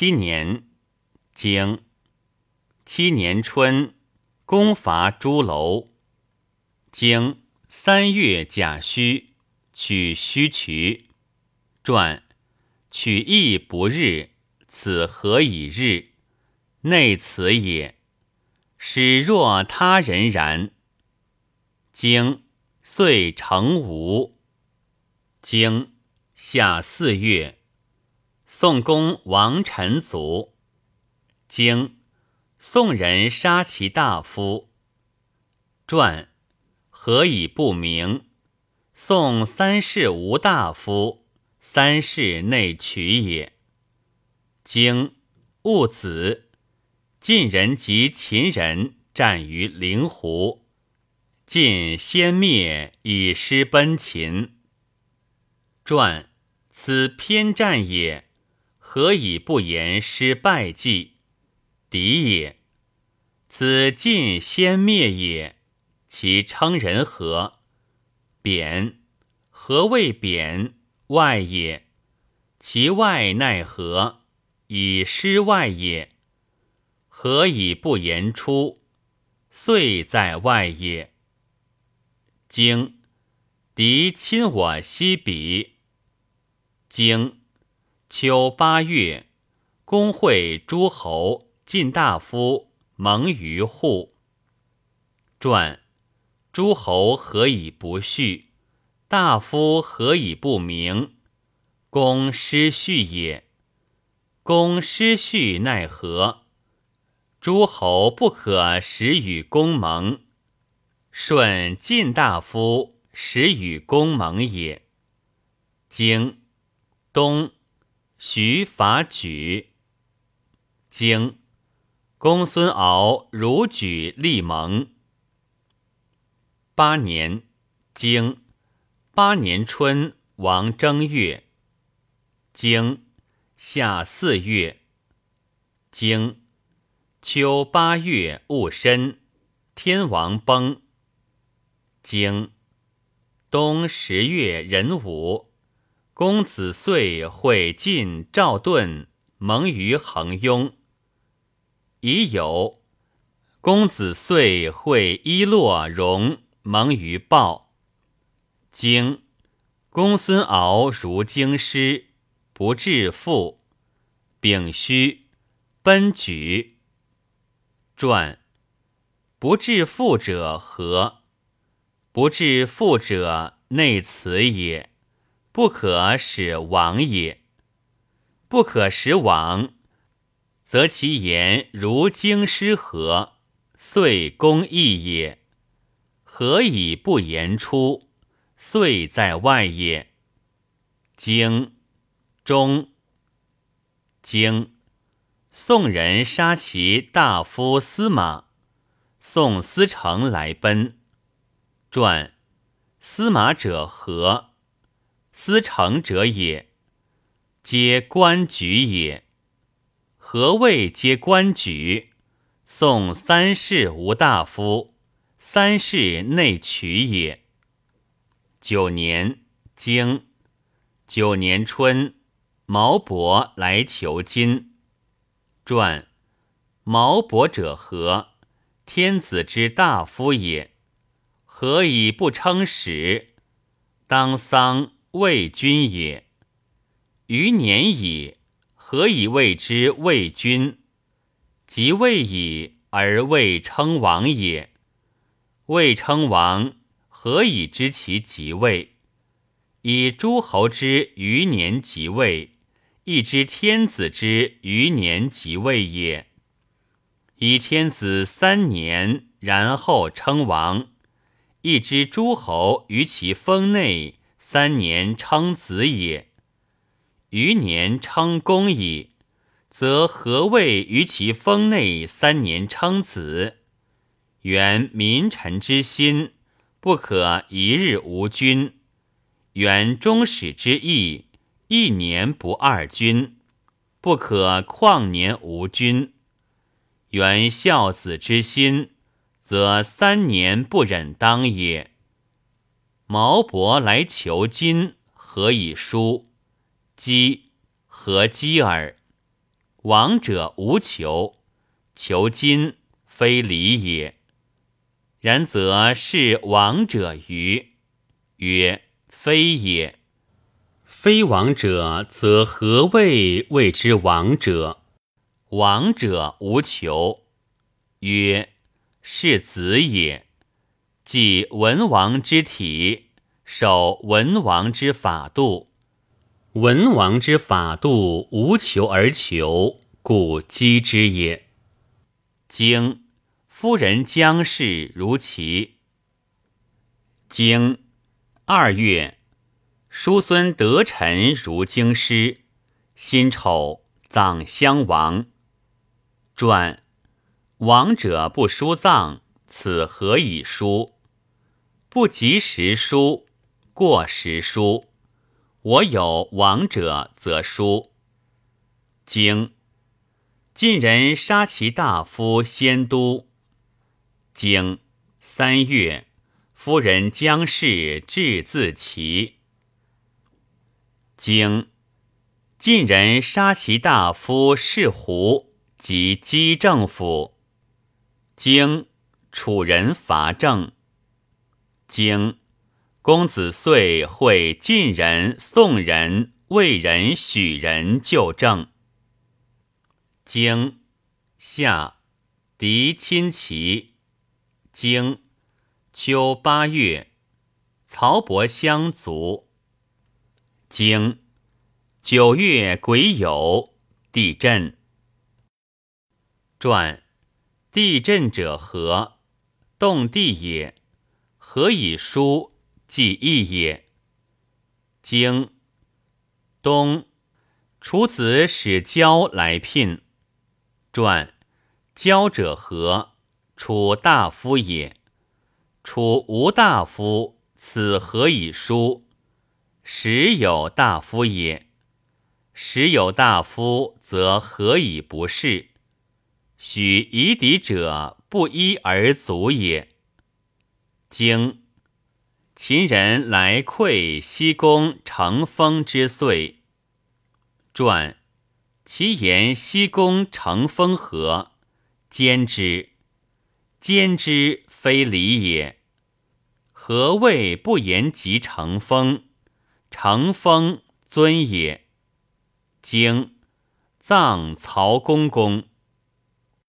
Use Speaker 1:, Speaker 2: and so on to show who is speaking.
Speaker 1: 七年，经七年春，攻伐朱楼。经三月甲戌，取须渠。传取义不日，此何以日？内此也。使若他人然。经遂成吴。经夏四月。宋公王臣卒。经宋人杀其大夫。传何以不明？宋三世无大夫，三世内取也。经戊子，晋人及秦人战于灵湖，晋先灭，以失奔秦。传此偏战也。何以不言失败绩？敌也。此晋先灭也。其称人何？贬。何谓贬？外也。其外奈何？以失外也。何以不言出？遂在外也。经。敌侵我西鄙。经。秋八月，公会诸侯、晋大夫蒙于户。传诸侯何以不序？大夫何以不明？公失序也。公失序奈何？诸侯不可使与公盟。舜晋大夫使与公盟也。经冬。徐伐举，经。公孙敖如举立盟。八年，经。八年春，王正月，经。夏四月，经。秋八月戊申，天王崩。经。冬十月壬午。公子遂会晋赵盾盟于恒雍，已有公子遂会伊洛戎盟于鲍。经公孙敖如京师，不致父。丙戌，奔举。传不至父者何？不至父者内此也。不可使亡也。不可使亡，则其言如经师何？遂公义也。何以不言出？遂在外也。经中经宋人杀其大夫司马，宋司成来奔。传司马者何？司成者也，皆官举也。何谓皆官举？宋三世无大夫，三世内取也。九年，经九年春，毛伯来求金。传毛伯者何？天子之大夫也。何以不称使？当丧。魏君也，余年矣，何以谓之魏君？即位矣，而未称王也。未称王，何以知其即位？以诸侯之余年即位，亦知天子之余年即位也。以天子三年，然后称王，亦知诸侯于其封内。三年称子也，余年称公矣，则何谓于其封内三年称子？原民臣之心，不可一日无君；原中始之意，一年不二君，不可旷年无君；原孝子之心，则三年不忍当也。毛伯来求金，何以书？积何积耳？王者无求，求金非礼也。然则是王者于？曰：非也。非王者，则何谓谓之王者？王者无求。曰：是子也。即文王之体，守文王之法度。文王之法度无求而求，故击之也。经夫人将氏如其。经二月，叔孙得臣如京师。辛丑，葬襄王。传王者不书葬，此何以书？不及时书，过时书。我有亡者，则书。经晋人杀其大夫先都。经三月，夫人姜氏至自齐。经晋人杀其大夫士胡及姬政府。经楚人伐郑。经。公子遂会晋人、宋人、魏人、许人就政。经夏，敌侵齐。经秋八月，曹伯相卒。经九月癸酉，地震。传地震者何？动地也。何以书？即义也。经东，楚子使交来聘。传交者何？楚大夫也。楚无大夫，此何以书？时有大夫也。时有大夫，则何以不是？许夷狄者，不一而足也。经。秦人来窥西宫成风之岁。传其言西宫成风何？兼之，兼之非礼也。何谓不言及成风？成风尊也。经葬曹公公。